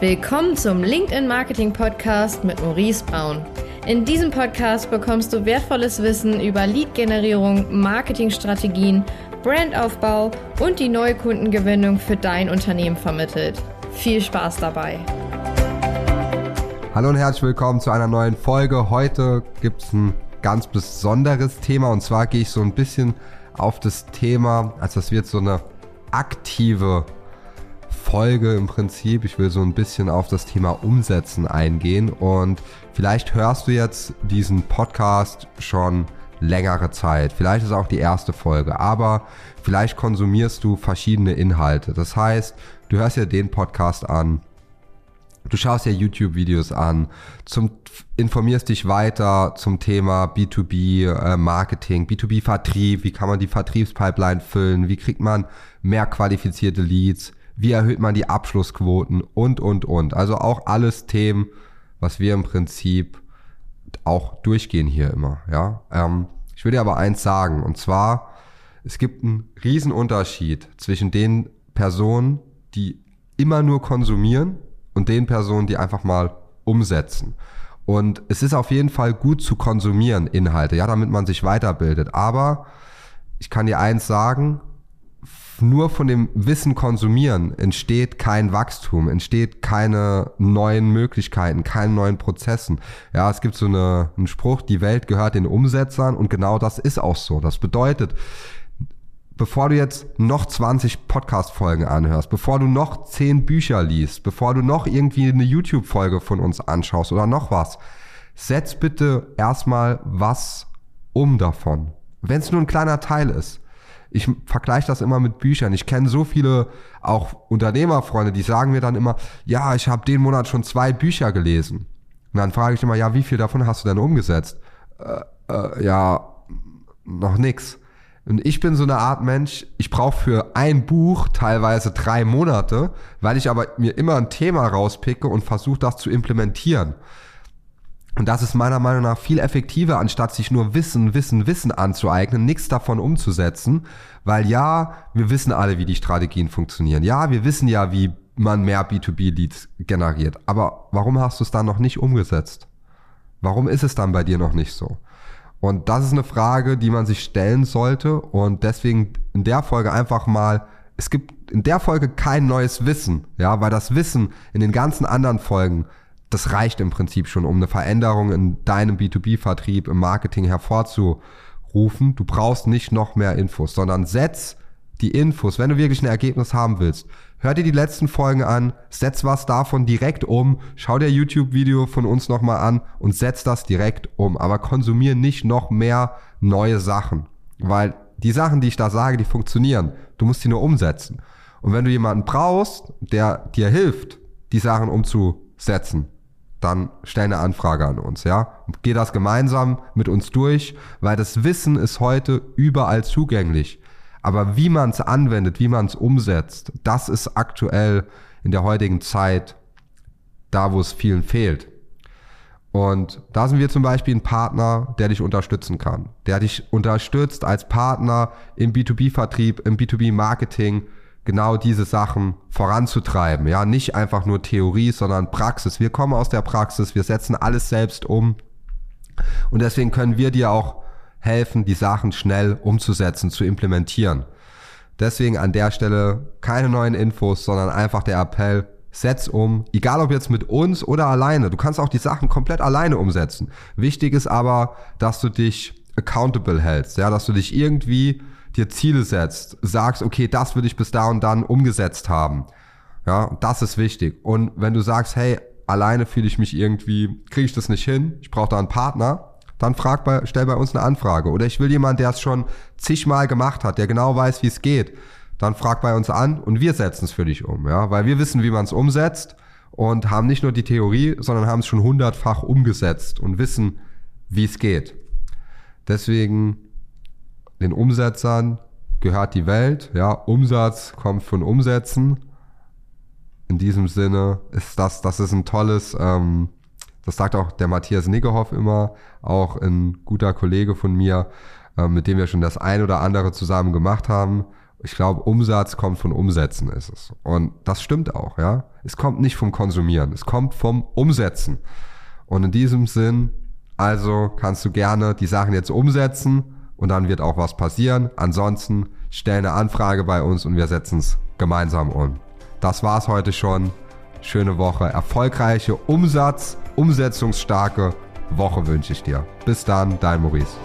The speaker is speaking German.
Willkommen zum LinkedIn Marketing Podcast mit Maurice Braun. In diesem Podcast bekommst du wertvolles Wissen über Lead-Generierung, Marketingstrategien, Brandaufbau und die neue Kundengewinnung für dein Unternehmen vermittelt. Viel Spaß dabei! Hallo und herzlich willkommen zu einer neuen Folge. Heute gibt es ein ganz besonderes Thema und zwar gehe ich so ein bisschen auf das Thema, als das wird so eine aktive Folge im Prinzip. Ich will so ein bisschen auf das Thema Umsetzen eingehen und vielleicht hörst du jetzt diesen Podcast schon längere Zeit. Vielleicht ist auch die erste Folge, aber vielleicht konsumierst du verschiedene Inhalte. Das heißt, du hörst ja den Podcast an, du schaust ja YouTube-Videos an, zum, informierst dich weiter zum Thema B2B äh, Marketing, B2B Vertrieb, wie kann man die Vertriebspipeline füllen, wie kriegt man mehr qualifizierte Leads, wie erhöht man die Abschlussquoten und, und, und. Also auch alles Themen, was wir im Prinzip auch durchgehen hier immer. Ja, ähm, Ich will dir aber eins sagen, und zwar, es gibt einen Riesenunterschied zwischen den Personen, die immer nur konsumieren und den Personen, die einfach mal umsetzen. Und es ist auf jeden Fall gut zu konsumieren Inhalte, ja, damit man sich weiterbildet. Aber ich kann dir eins sagen, nur von dem Wissen konsumieren entsteht kein Wachstum, entsteht keine neuen Möglichkeiten, keine neuen Prozessen. Ja, es gibt so eine, einen Spruch, die Welt gehört den Umsetzern und genau das ist auch so. Das bedeutet, bevor du jetzt noch 20 Podcast-Folgen anhörst, bevor du noch 10 Bücher liest, bevor du noch irgendwie eine YouTube-Folge von uns anschaust oder noch was, setz bitte erstmal was um davon. Wenn es nur ein kleiner Teil ist ich vergleiche das immer mit Büchern. Ich kenne so viele auch Unternehmerfreunde, die sagen mir dann immer, ja, ich habe den Monat schon zwei Bücher gelesen. Und dann frage ich immer, ja, wie viel davon hast du denn umgesetzt? Äh, äh, ja, noch nix. Und ich bin so eine Art Mensch, ich brauche für ein Buch teilweise drei Monate, weil ich aber mir immer ein Thema rauspicke und versuche das zu implementieren. Und das ist meiner Meinung nach viel effektiver, anstatt sich nur Wissen, Wissen, Wissen anzueignen, nichts davon umzusetzen. Weil ja, wir wissen alle, wie die Strategien funktionieren. Ja, wir wissen ja, wie man mehr B2B-Leads generiert. Aber warum hast du es dann noch nicht umgesetzt? Warum ist es dann bei dir noch nicht so? Und das ist eine Frage, die man sich stellen sollte. Und deswegen in der Folge einfach mal, es gibt in der Folge kein neues Wissen, ja, weil das Wissen in den ganzen anderen Folgen das reicht im Prinzip schon, um eine Veränderung in deinem B2B-Vertrieb, im Marketing hervorzurufen. Du brauchst nicht noch mehr Infos, sondern setz die Infos, wenn du wirklich ein Ergebnis haben willst. Hör dir die letzten Folgen an, setz was davon direkt um, schau dir YouTube-Video von uns nochmal an und setz das direkt um. Aber konsumier nicht noch mehr neue Sachen, weil die Sachen, die ich da sage, die funktionieren. Du musst sie nur umsetzen. Und wenn du jemanden brauchst, der dir hilft, die Sachen umzusetzen, dann stell eine Anfrage an uns, ja. Geh das gemeinsam mit uns durch, weil das Wissen ist heute überall zugänglich. Aber wie man es anwendet, wie man es umsetzt, das ist aktuell in der heutigen Zeit da, wo es vielen fehlt. Und da sind wir zum Beispiel ein Partner, der dich unterstützen kann, der dich unterstützt als Partner im B2B-Vertrieb, im B2B-Marketing, genau diese Sachen voranzutreiben. Ja, nicht einfach nur Theorie, sondern Praxis. Wir kommen aus der Praxis, wir setzen alles selbst um. Und deswegen können wir dir auch helfen, die Sachen schnell umzusetzen, zu implementieren. Deswegen an der Stelle keine neuen Infos, sondern einfach der Appell, setz um, egal ob jetzt mit uns oder alleine. Du kannst auch die Sachen komplett alleine umsetzen. Wichtig ist aber, dass du dich accountable hältst, ja, dass du dich irgendwie dir Ziele setzt, sagst, okay, das würde ich bis da und dann umgesetzt haben. Ja, das ist wichtig. Und wenn du sagst, hey, alleine fühle ich mich irgendwie, kriege ich das nicht hin, ich brauche da einen Partner, dann frag bei, stell bei uns eine Anfrage. Oder ich will jemanden, der es schon zigmal gemacht hat, der genau weiß, wie es geht. Dann frag bei uns an und wir setzen es für dich um, ja, weil wir wissen, wie man es umsetzt und haben nicht nur die Theorie, sondern haben es schon hundertfach umgesetzt und wissen, wie es geht. Deswegen den Umsetzern gehört die Welt. Ja, Umsatz kommt von Umsetzen. In diesem Sinne ist das, das ist ein tolles, ähm, das sagt auch der Matthias Niggehoff immer, auch ein guter Kollege von mir, äh, mit dem wir schon das ein oder andere zusammen gemacht haben. Ich glaube, Umsatz kommt von Umsetzen, ist es. Und das stimmt auch, ja. Es kommt nicht vom Konsumieren, es kommt vom Umsetzen. Und in diesem Sinn, also kannst du gerne die Sachen jetzt umsetzen und dann wird auch was passieren. Ansonsten stell eine Anfrage bei uns und wir setzen es gemeinsam um. Das war's heute schon. Schöne Woche, erfolgreiche Umsatz, umsetzungsstarke Woche wünsche ich dir. Bis dann, dein Maurice.